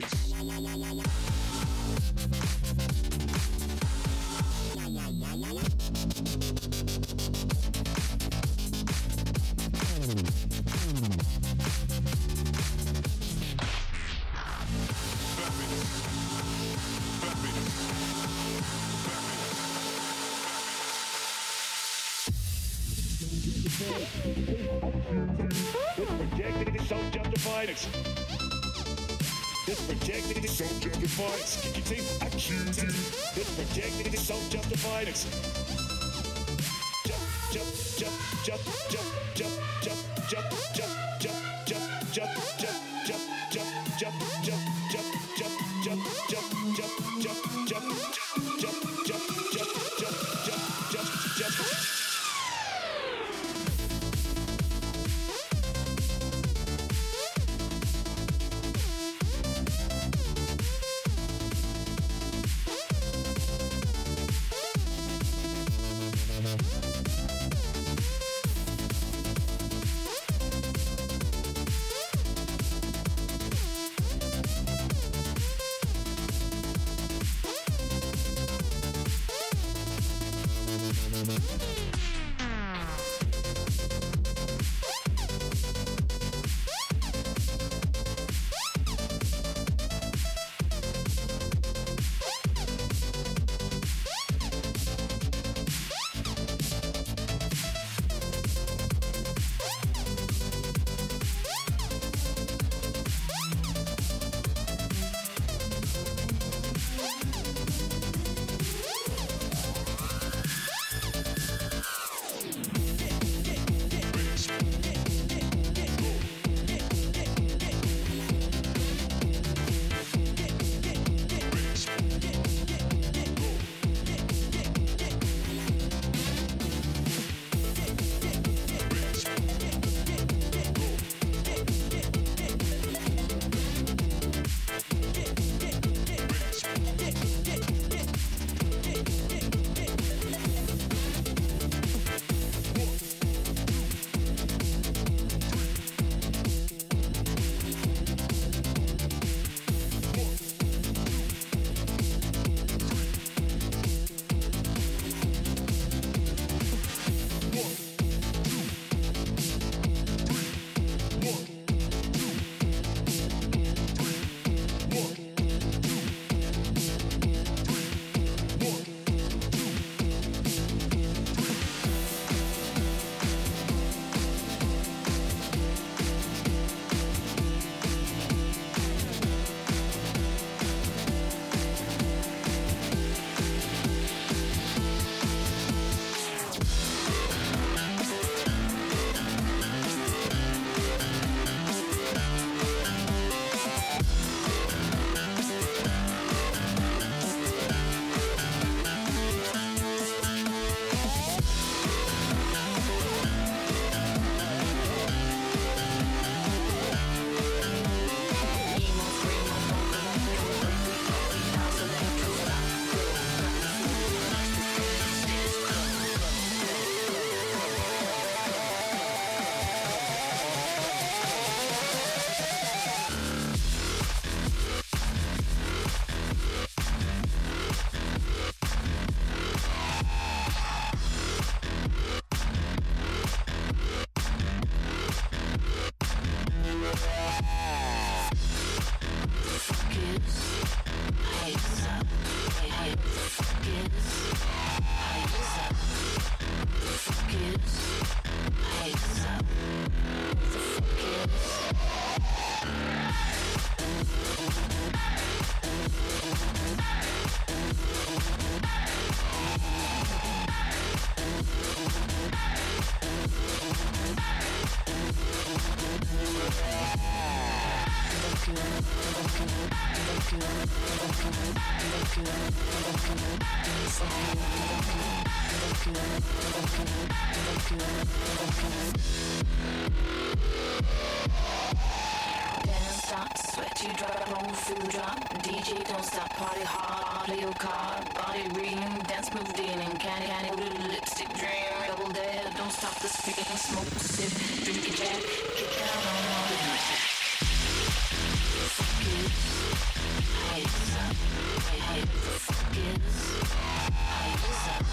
bitch. fights. Kick your teeth, accused it. It's projected, it's justified. It's jump, jump, jump, jump, jump, jump, jump, jump, jump, jump, jump, jump. energy, don't stop, party hard, play your card, body ring, dance move dealing, candy, candy, blue lipstick dream, double dare, don't stop the speaking, smoke, a sip, drink a jack, kick out on all the attack. Focus, eyes up, head, focus, eyes up,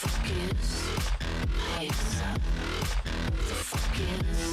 focus, eyes up, focus.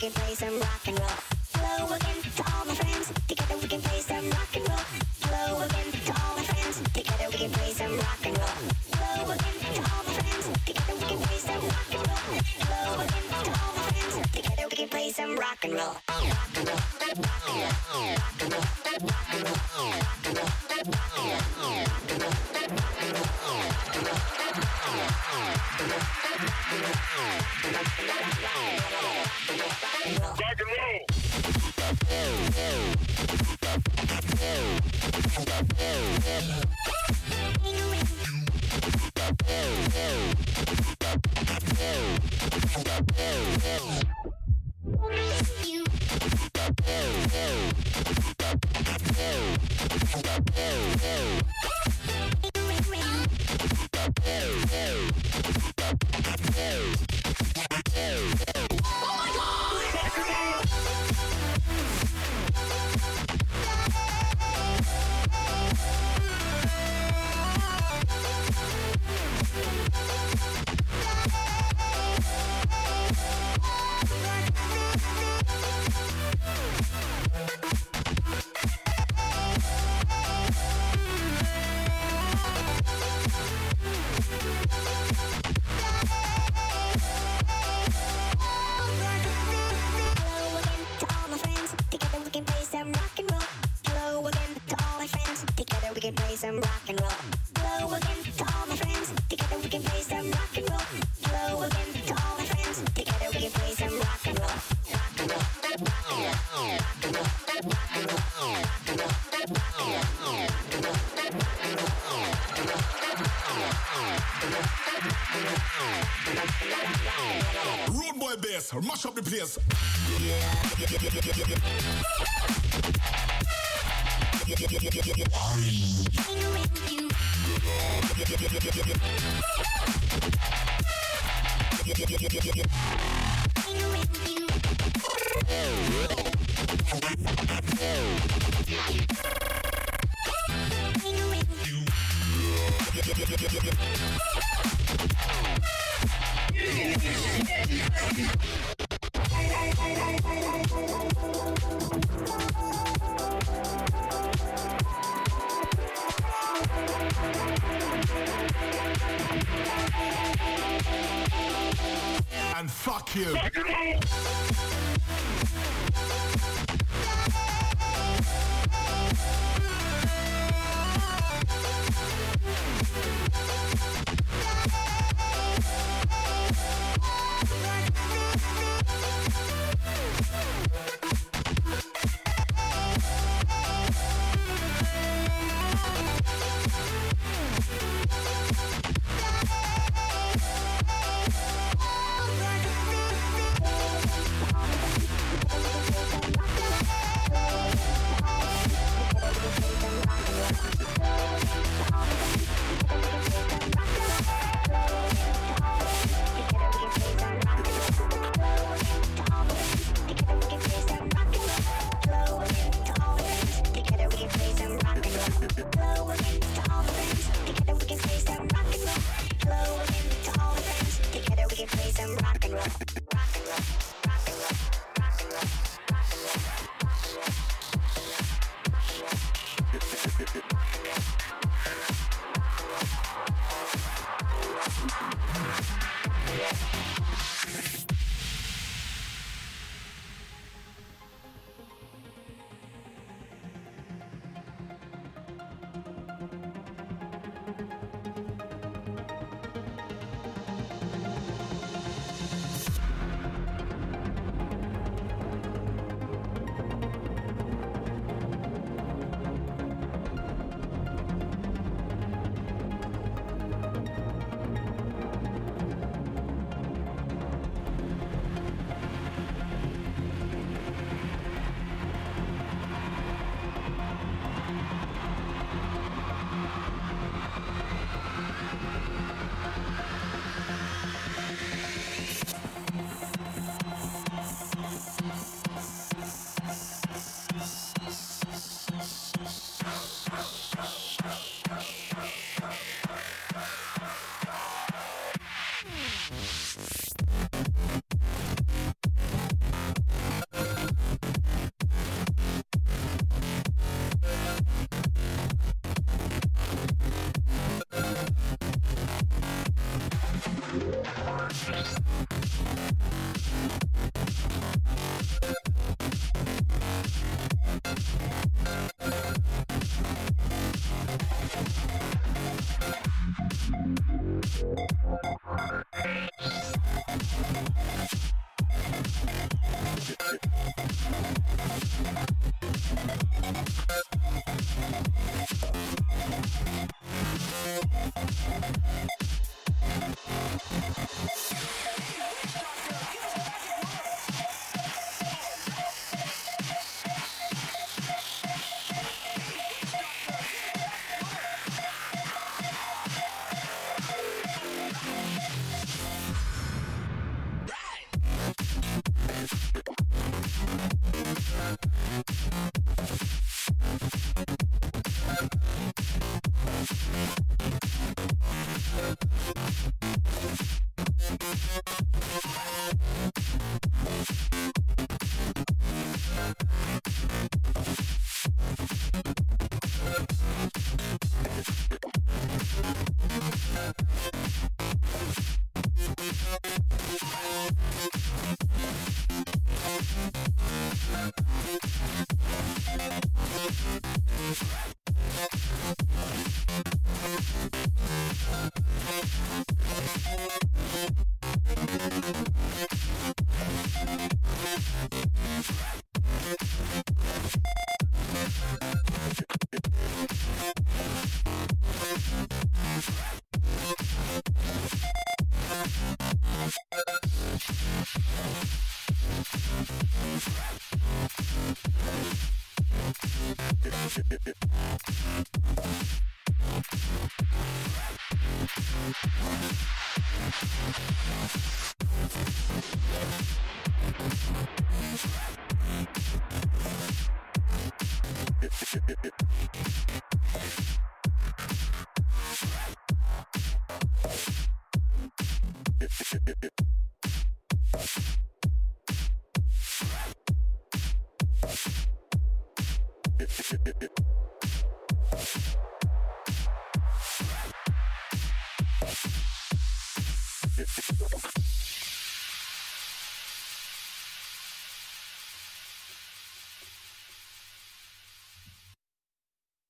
can play some rock and roll. Hello again to all my friends. Together we can play some rock and roll. Hello again to all my friends. Together we can play some rock and roll. Hello again to all my friends. Together we can play some rock and roll. Hello again to all my friends. Together we can play some rock and roll. Rock and roll. Rock and roll. Road boy bass, mash up the place. And fuck you.